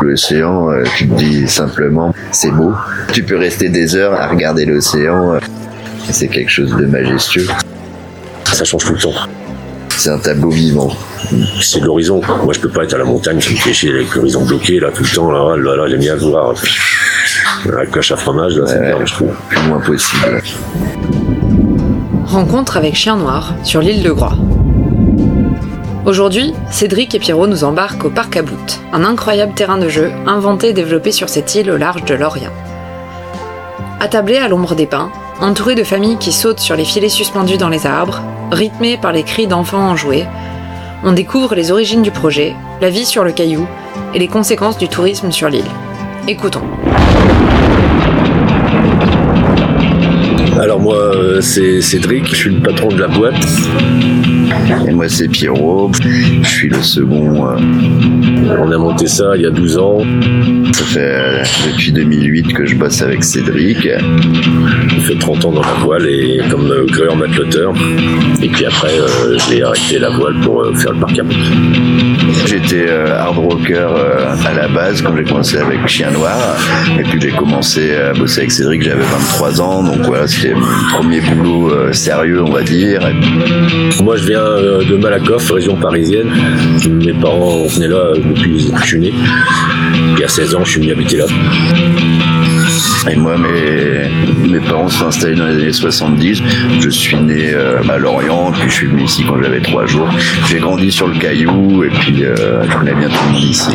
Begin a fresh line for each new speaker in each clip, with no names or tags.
L'océan, euh, tu te dis simplement, c'est beau. Tu peux rester des heures à regarder l'océan. euh, C'est quelque chose de majestueux.
Ça change tout le temps.
C'est un tableau vivant.
C'est l'horizon. Moi, je peux pas être à la montagne, ça me fait chier avec l'horizon bloqué, là, tout le temps, là, là, là j'aime bien voir. La cloche à fromage, là, c'est
Ouais,
bien, je trouve.
Plus loin possible.
Rencontre avec Chien Noir sur l'île de Groix. Aujourd'hui, Cédric et Pierrot nous embarquent au parc à Bout, un incroyable terrain de jeu inventé et développé sur cette île au large de l'Orient. Attablé à l'ombre des pins, entouré de familles qui sautent sur les filets suspendus dans les arbres, rythmé par les cris d'enfants enjoués, on découvre les origines du projet, la vie sur le caillou et les conséquences du tourisme sur l'île. Écoutons.
Alors moi, euh, c'est Cédric, je suis le patron de la boîte.
Et moi, c'est Pierrot. Je suis le second. euh,
On a monté ça il y a 12 ans.
Ça fait euh, depuis 2008 que je bosse avec Cédric.
J'ai fait 30 ans dans la voile et comme euh, gréeur matelotteur. Et puis après, euh, j'ai arrêté la voile pour faire le parc à.
J'étais hard rocker à la base quand j'ai commencé avec Chien Noir. Et puis j'ai commencé à bosser avec Cédric, j'avais 23 ans. Donc voilà, c'était mon premier boulot sérieux, on va dire.
Moi, je viens euh, de Malakoff, région parisienne. Mes parents venaient là euh, depuis que je suis né. Et à 16 ans, je suis venu habiter là.
Et moi, mes, mes parents se sont installés dans les années 70. Je suis né euh, à Lorient, puis je suis venu ici quand j'avais trois jours. J'ai grandi sur le Caillou, et puis euh, je connais bien tout le ici.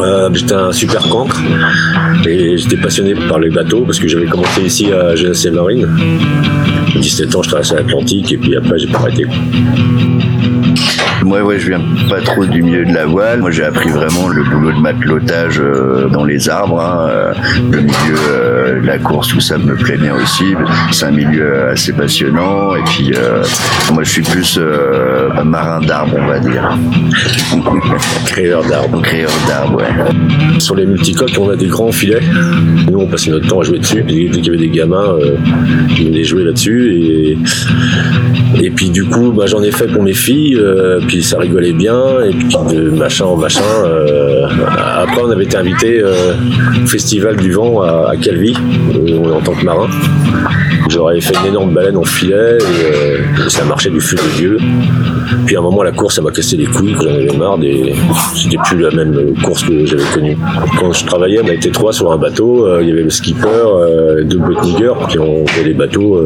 Euh, j'étais un super cancre et j'étais passionné par les bateaux parce que j'avais commencé ici à Jeunesse et Marine. À 17 ans, je traversais l'Atlantique et puis après, j'ai pas arrêté.
Moi, ouais, je viens pas trop du milieu de la voile. Moi, j'ai appris vraiment le boulot de matelotage euh, dans les arbres. hein. Euh, Le milieu euh, de la course, tout ça me plaît bien aussi. C'est un milieu euh, assez passionnant. Et puis, euh, moi, je suis plus euh, un marin d'arbres, on va dire.
Créeur d'arbres.
Créeur d'arbres, ouais.
Sur les multicoques, on a des grands filets. Nous, on passait notre temps à jouer dessus. Dès dès qu'il y avait des gamins, euh, ils venaient jouer là-dessus. Et, et puis, du coup, bah, j'en ai fait pour mes filles. euh, puis ça rigolait bien. Et puis, de machin en machin. euh, après, on avait été invité euh, au Festival du Vent à, Calvi, euh, en tant que marin. J'aurais fait une énorme baleine en filet et, euh, et ça marchait du feu de Dieu. Puis à un moment, la course, ça m'a cassé les couilles, j'en avais marre, des... c'était plus la même course que j'avais connue. Quand je travaillais, on a été trois sur un bateau, euh, il y avait le skipper, euh, deux botniggers, puis on faisait les bateaux,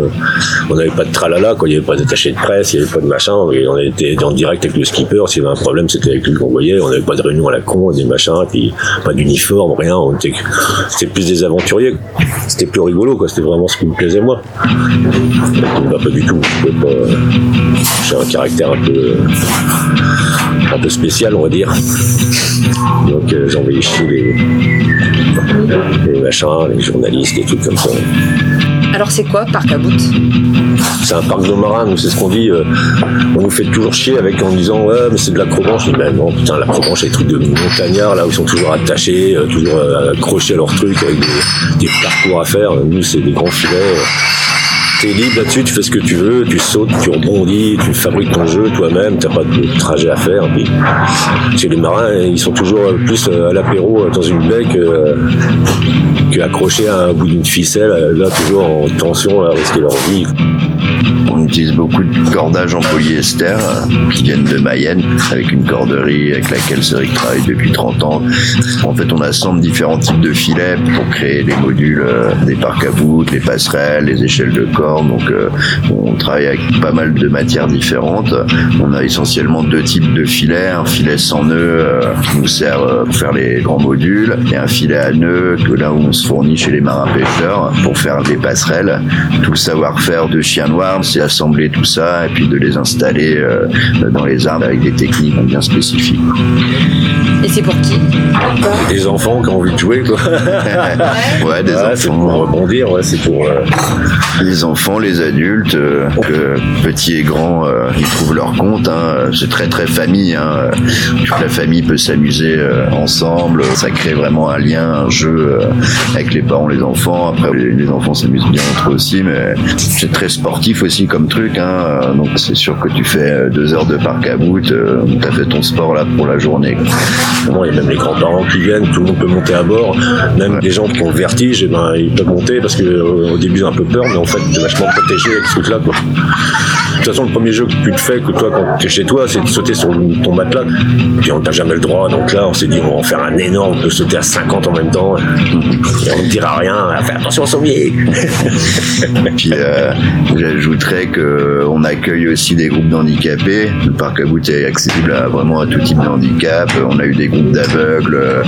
on n'avait pas de tralala, quoi. il n'y avait pas d'attaché de presse, il n'y avait pas de machin, et on était en direct avec le skipper, s'il y avait un problème, c'était avec lui qu'on voyait, on n'avait pas de réunion à la con, des machins, puis pas d'uniforme, rien, c'était plus des aventuriers, c'était plus rigolo, quoi. c'était vraiment ce qui me plaisait moi. Pas du tout, j'ai un caractère un peu un peu spécial, on va dire. Donc euh, envoyé chier les, les machins, les journalistes, des trucs comme ça.
Alors c'est quoi Parc à Bout
C'est un parc de marins, nous c'est ce qu'on dit. euh, on nous fait toujours chier avec en disant ouais mais c'est de l'acrobranche. Je dis ben non putain l'acrobranche c'est des trucs de montagnards là où ils sont toujours attachés, euh, toujours euh, accrochés à leur truc avec des, parcours à faire. Nous c'est des grands filets. T'es libre là-dessus, tu fais ce que tu veux, tu sautes, tu rebondis, tu fabriques ton jeu toi-même, t'as pas de trajet à faire. Puis, chez les marins, ils sont toujours euh, plus euh, à l'apéro euh, dans une baie que, à un bout d'une ficelle, là toujours en tension à risquer leur vie.
On utilise beaucoup de cordages en polyester euh, qui viennent de Mayenne avec une corderie avec laquelle Cédric travaille depuis 30 ans. En fait, on assemble différents types de filets pour créer les modules euh, des parcs à voûtes, les passerelles, les échelles de cordes. Donc, euh, on travaille avec pas mal de matières différentes. On a essentiellement deux types de filets. Un filet sans nœud qui nous sert pour faire les grands modules et un filet à nœud que là où on se fournit chez les marins pêcheurs pour faire des passerelles. Tout le savoir-faire de Chien Noir, c'est assembler tout ça et puis de les installer euh, dans les arbres avec des techniques bien spécifiques.
Et c'est pour qui
Des enfants qui ont envie de jouer, quoi.
Ouais, des
Ouais, c'est pour
enfants,
rebondir, ouais, c'est pour. euh,
les enfants, les adultes, euh, que petits et grands, euh, ils trouvent leur compte. hein. C'est très très famille. Hein. Toute la famille peut s'amuser euh, ensemble. Ça crée vraiment un lien, un jeu euh, avec les parents, les enfants. Après, les, les enfants s'amusent bien entre eux aussi, mais c'est très sportif. aussi comme truc. Hein. Donc c'est sûr que tu fais deux heures de parc à bout, tu as fait ton sport là pour la journée.
Il y a même les grands-parents qui viennent, tout le monde peut monter à bord. Même des gens qui ont le vertige, eh ben, ils peuvent monter parce qu'au début ils ont un peu peur, mais en fait tu es vachement protégé avec ce truc-là. De toute façon, le premier jeu que tu te fais, que toi, quand tu es chez toi, c'est de sauter sur ton matelas. Puis on t'a jamais le droit. Donc là, on s'est dit, on va en faire un énorme, on peut sauter à 50 en même temps. Et on ne dira rien. Fais attention au sommier.
Puis euh, j'ajouterais qu'on accueille aussi des groupes d'handicapés. Le parc à bout est accessible à vraiment à tout type de handicap. On a eu des groupes d'aveugles.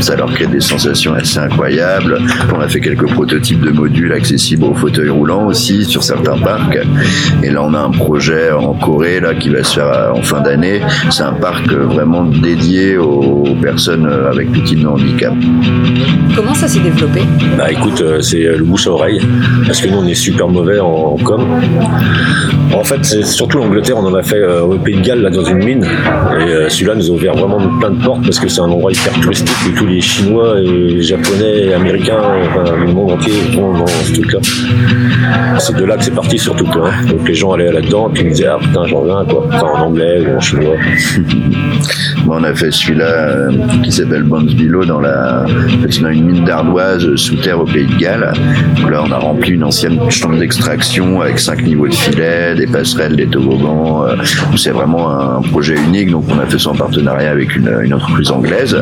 Ça leur crée des sensations assez incroyables. On a fait quelques prototypes de modules accessibles aux fauteuils roulants aussi sur certains parcs. Et là, on a un projet en Corée là qui va se faire euh, en fin d'année. C'est un parc euh, vraiment dédié aux personnes euh, avec tout type de handicap.
Comment ça s'est développé?
Bah écoute, c'est le bouche à oreille parce que nous on est super mauvais en, com. En fait, c'est surtout l'Angleterre, on en a fait au Pays de Galles là dans une mine et celui-là nous a ouvert vraiment plein de portes parce que c'est un endroit hyper touristique et tous les Chinois et Japonais et Américains, enfin, le monde entier vont dans ce truc-là. C'est de là que c'est parti surtout. Hein. Donc les gens allaient là-dedans et puis ils disaient ah putain j'en viens quoi, en anglais ou en chinois.
on a fait celui-là euh, qui s'appelle Bones Below dans la, en une mine d'ardoise sous terre au Pays de Galles. là on a rempli une ancienne chambre d'extraction avec cinq niveaux de filets, des passerelles, des toboggans. Euh, c'est vraiment un projet unique. Donc on a fait ça en partenariat avec une, une entreprise anglaise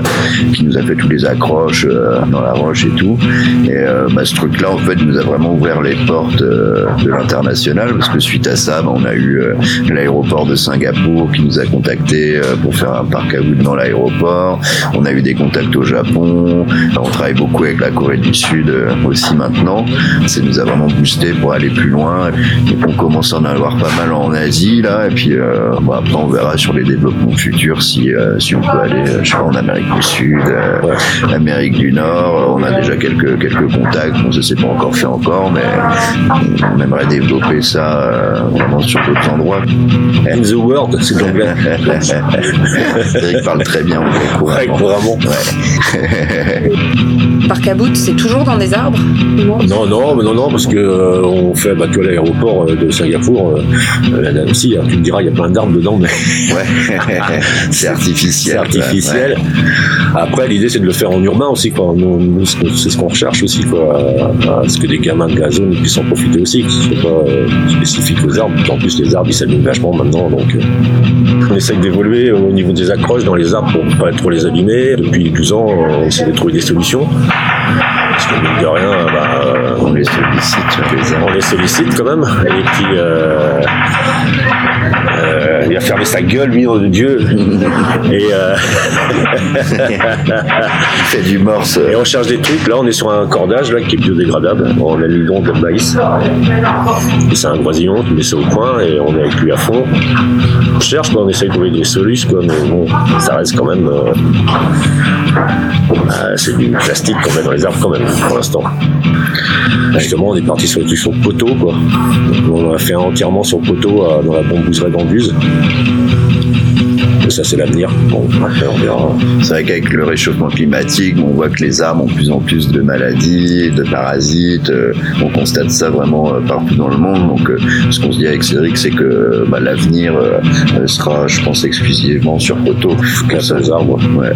qui nous a fait tous les accroches euh, dans la roche et tout. Et bah, ce truc-là en fait nous a vraiment ouvert les portes de l'international parce que suite à ça, bah, on a eu euh, l'aéroport de Singapour qui nous a contactés euh, pour faire un parc à dans l'aéroport. On a eu des contacts au Japon. On travaille beaucoup avec la Corée du Sud euh, aussi maintenant. Ça nous a vraiment boosté pour aller plus loin. Et on commence à en avoir pas mal en Asie là. Et puis après on verra sur les développements futurs si si on peut aller, je sais pas, en Amérique du Sud, Amérique du Nord. On a déjà quelques quelques contacts. Bon, ça s'est pas encore fait encore, mais on aimerait développer ça euh, vraiment sur d'autres endroits.
In the world, c'est l'anglais.
Eric parle très bien anglais.
Ouais, couramment.
Parc à bout, c'est toujours dans des arbres?
Non, non, non, non, parce que euh, on fait bah, tu l'aéroport euh, de Singapour. Euh, si, hein, tu me diras, il y a plein d'arbres dedans, mais.
Ouais,
c'est artificiel. Après, l'idée, c'est de le faire en urbain aussi, quoi. Nous, c'est ce qu'on recherche aussi, quoi. À ce que des gamins de gazon puissent en profiter aussi, que ce soit pas spécifique aux arbres. En plus, les arbres, ils s'allument vachement maintenant, donc. on essaye d'évoluer au niveau des accroches dans les arbres pour pas trop les abîmer. Depuis 12 ans, on essaie de trouver des solutions. Parce que mine de rien, bah,
les sollicite.
On les sollicite quand même. Et puis, euh, euh, il a fermé sa gueule, lui, de Dieu. Et euh,
il fait du morse.
Et on cherche des trucs. Là, on est sur un cordage là, qui est biodégradable. On a mis donc de maïs. C'est un voisillon qui met ça au coin et on est avec lui à fond. On essaye de trouver des solutions, quoi, mais bon, ça reste quand même. Euh, c'est du plastique qu'on met dans les arbres quand même, pour l'instant. Justement, on est parti sur, sur le poteau, quoi. on a fait entièrement sur poteau dans la bombouserie d'Anduze ça c'est l'avenir. Bon, on
verra. C'est vrai qu'avec le réchauffement climatique, on voit que les arbres ont de plus en plus de maladies, de parasites. Euh, on constate ça vraiment euh, partout dans le monde. Donc, euh, ce qu'on se dit avec Cédric, c'est que bah, l'avenir sera, je pense, exclusivement sur poteau.
Grâce aux arbres. Ouais.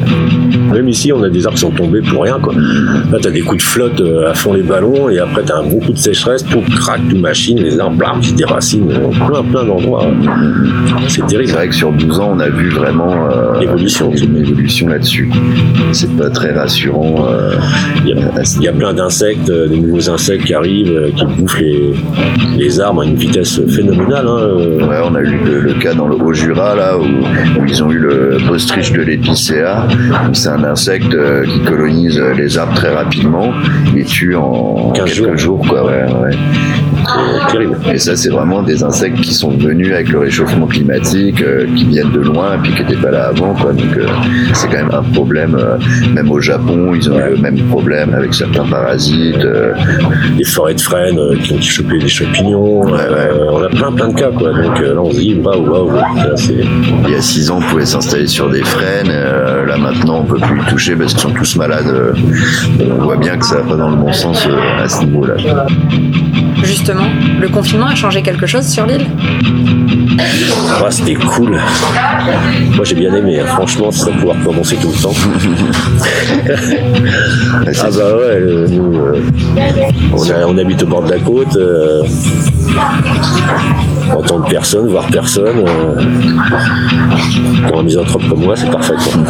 Même ici, on a des arbres qui sont tombés pour rien. Quoi. Là, tu as des coups de flotte à fond les ballons et après, tu as un bon coup de sécheresse, tout craque, tout machine, les arbres blam, qui déracinent plein, plein d'endroits. C'est terrible.
C'est vrai que sur 12 ans, on a vu vraiment
euh, évolution.
une évolution là-dessus. C'est pas très rassurant. Euh,
il, y a, plein d'insectes, euh, des nouveaux insectes qui arrivent, qui bouffent les, les arbres à une vitesse phénoménale. Hein.
Ouais, on a eu le, cas dans le Haut-Jura, là, où, ils ont eu le postriche de l'épicéa. C'est un insecte qui colonise les arbres très rapidement et tue en quelques jours. quoi, ouais, ouais.
Terrible.
Et ça, c'est vraiment des insectes qui sont venus avec le réchauffement climatique, qui viennent de loin, et puis qui n'étaient pas là avant. Quoi. Donc euh, c'est quand même un problème. Euh, même au Japon, ils ont eu le même problème avec certains parasites. Euh.
Les forêts de frênes qui ont chopé des champignons. on a plein plein de cas. Quoi. Donc là, on se dit, waouh, waouh.
Il y a six ans, on pouvait s'installer sur des frênes. là maintenant, on peut plus y toucher parce qu'ils sont tous malades. on voit bien que ça va pas dans le bon sens à ce niveau-là.
Justement, justement, le confinement a changé quelque chose sur l'île?
Ah, c'était cool. Moi j'ai bien aimé, hein. franchement, ça pouvoir commencer tout le temps. ah bah ouais, euh, nous, euh, on, a- on habite au bord de la côte. euh, entendre personne, voir personne. euh, pour un misanthrope comme moi, c'est parfait. quoi.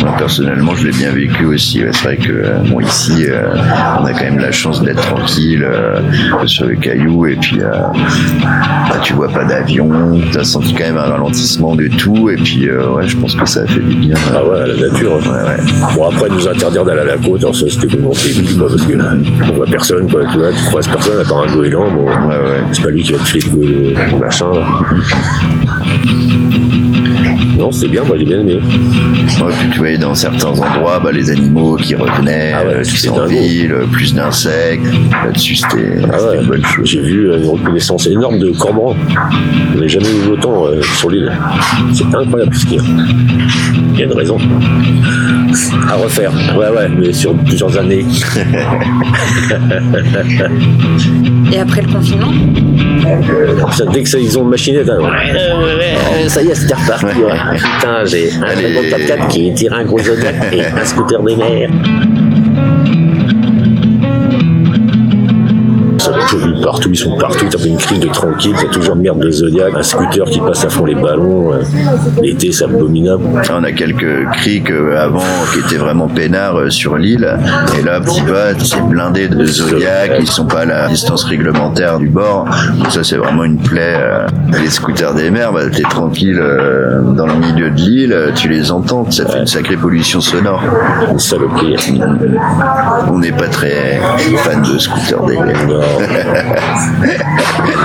Moi, personnellement, je l'ai bien vécu aussi. C'est vrai que euh, bon, ici, euh, on a quand même la chance d'être tranquille euh, sur le caillou et puis bah, tu vois pas d'avion, tu as senti quand même un ralentissement de tout et puis ouais, je pense que ça a fait du bien.
Ah ouais, la nature.
Ouais, ouais.
Bon, après, nous interdire d'aller à la côte, alors ça, c'était quoi, parce que on voit personne, quoi. Tu vois, tu croises personne, à part un goéland, bon,
ouais.
c'est pas lui qui va le machin, là. Non, c'est bien, moi, j'ai bien aimé.
Ouais, puis tu voyais dans certains endroits bah, les animaux qui revenaient,
Ah ouais,
euh, tout
c'est
ça en ville, euh, plus d'insectes. Là-dessus, c'était
Ah ouais,
une bonne chose.
j'ai vu euh, une reconnaissance énorme de cormorans. On n'a jamais vu autant euh, sur l'île. C'est incroyable ce qu'il y a. Il y a une raison. À refaire. Ouais, ouais, mais sur plusieurs années.
Et après le confinement
Ça, dès que ça, ils ont hein, ouais, ouais, ouais, ça y est, c'était reparti. ouais. Putain, j'ai un
Allez.
54 qui tire un gros Zodiac et un scooter des mers. Pollue partout, ils sont partout, t'as une crise de tranquille, t'as toujours une merde de Zodiac, un scooter qui passe à fond les ballons. euh, L'été, c'est abominable.
On a quelques criques euh, avant qui étaient vraiment peinards euh, sur l'île. Et là, petit pas, c'est blindé de Zodiac. Ils sont pas à la distance réglementaire du bord. Donc ça, c'est vraiment une plaie. Les scooters des mers, bah, t'es tranquille dans le milieu de l'île, tu les entends. Ça fait une sacrée pollution sonore.
Une saloperie.
On n'est pas très fan de scooters des mers.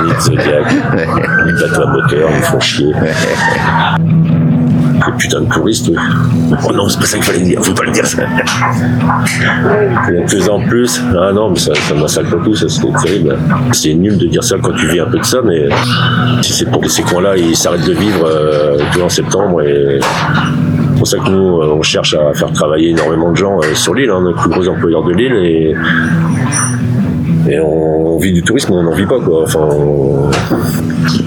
Les Zodiac, les bateaux à moteur, ils font chier. Les putains de touristes. eux. Oh non, c'est pas ça qu'il fallait dire, faut pas le dire ça. De plus en plus. Ah non, mais ça, ça massacre tout, ça c'est terrible. C'est nul de dire ça quand tu vis un peu de ça, mais si c'est pour que ces coins-là, ils s'arrêtent de vivre euh, tout en septembre c'est pour ça que nous, euh, on cherche à faire travailler énormément de gens euh, sur l'île, hein, on est le plus gros employeur de l'île et on vit du tourisme, on n'en vit pas quoi. Enfin,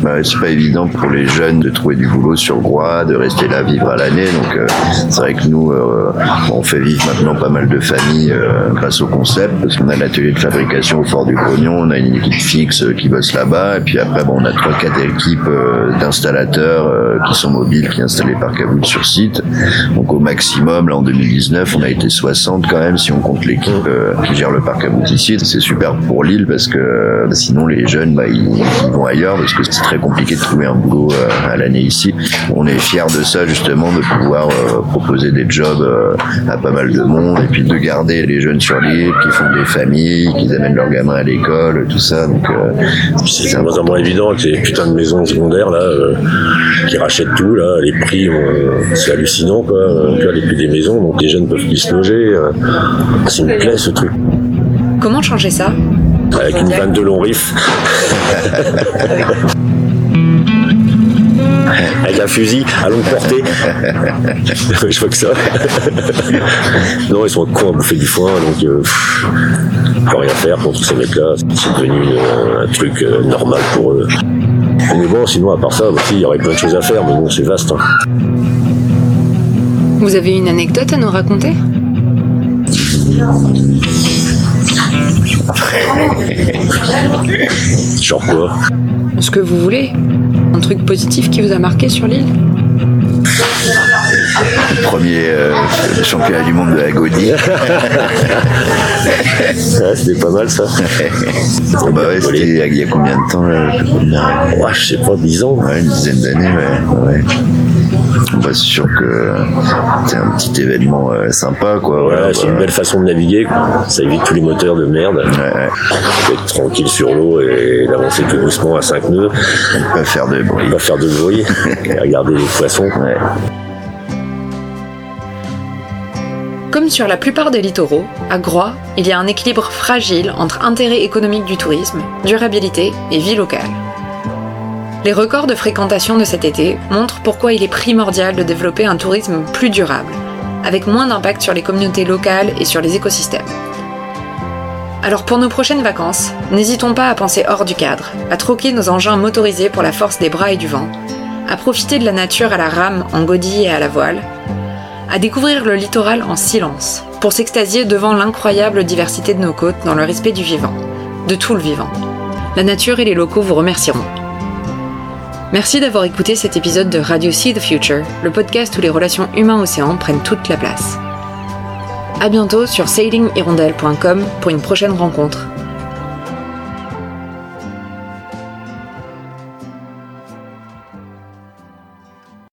Bah, c'est pas évident pour les jeunes de trouver du boulot sur Groix, de rester là vivre à l'année. Donc euh, c'est vrai que nous, euh, on fait vivre maintenant pas mal de familles euh, grâce au concept, parce qu'on a l'atelier de fabrication au Fort du Grognon, on a une équipe fixe euh, qui bosse là-bas, et puis après bon, on a trois quatre équipes euh, d'installateurs euh, qui sont mobiles, qui parcs à boules sur site. Donc au maximum, là en 2019, on a été 60 quand même si on compte l'équipe qui gère le parc à ici. C'est super pour l'île parce que sinon les jeunes bah, ils, ils vont ailleurs parce que c'est très compliqué de trouver un boulot euh, à l'année ici. On est fiers de ça justement de pouvoir euh, proposer des jobs euh, à pas mal de monde et puis de garder les jeunes sur l'île qui font des familles, qui amènent leurs gamins à l'école, tout ça. Donc
c'est de moins en moins évident avec les putains de maisons secondaires là, qui rachètent tout là, les prix, c'est hallucinant quoi. Les prix des maisons, donc les jeunes peuvent plus se loger. C'est une plaie ce truc.
Comment changer ça?
Avec une vanne de long riff. Avec un fusil à longue portée. Je vois que ça. non, ils sont cons à bouffer du foin, donc euh, pff, rien faire contre ces mecs-là. C'est devenu euh, un truc euh, normal pour eux. Mais bon, sinon, à part ça, aussi, il y aurait plein de choses à faire, mais bon, c'est vaste. hein.
Vous avez une anecdote à nous raconter?
Genre quoi
Ce que vous voulez Un truc positif qui vous a marqué sur l'île
premier euh, championnat du monde de la Gaudie.
Ouais, C'était pas mal ça.
Bon, bah ouais, c'était il y a combien de temps là je.
Ouais, sais pas, 10 ans.
Ouais, une dizaine d'années, ouais. ouais. Bah, c'est sûr que c'est un petit événement euh, sympa, quoi. Voilà,
c'est
bah,
une belle façon de naviguer. quoi. Ça évite tous les moteurs de merde.
Ouais.
Être tranquille sur l'eau et d'avancer tout doucement à 5 nœuds.
Pas faire de bruit.
Pas faire de bruit. et regarder les poissons.
Ouais.
Comme sur la plupart des littoraux, à Groix, il y a un équilibre fragile entre intérêt économique du tourisme, durabilité et vie locale. Les records de fréquentation de cet été montrent pourquoi il est primordial de développer un tourisme plus durable, avec moins d'impact sur les communautés locales et sur les écosystèmes. Alors pour nos prochaines vacances, n'hésitons pas à penser hors du cadre, à troquer nos engins motorisés pour la force des bras et du vent, à profiter de la nature à la rame, en godille et à la voile, à découvrir le littoral en silence, pour s'extasier devant l'incroyable diversité de nos côtes dans le respect du vivant, de tout le vivant. La nature et les locaux vous remercieront. Merci d'avoir écouté cet épisode de Radio See the Future, le podcast où les relations humains-océans prennent toute la place. À bientôt sur sailinghirondelle.com pour une prochaine rencontre.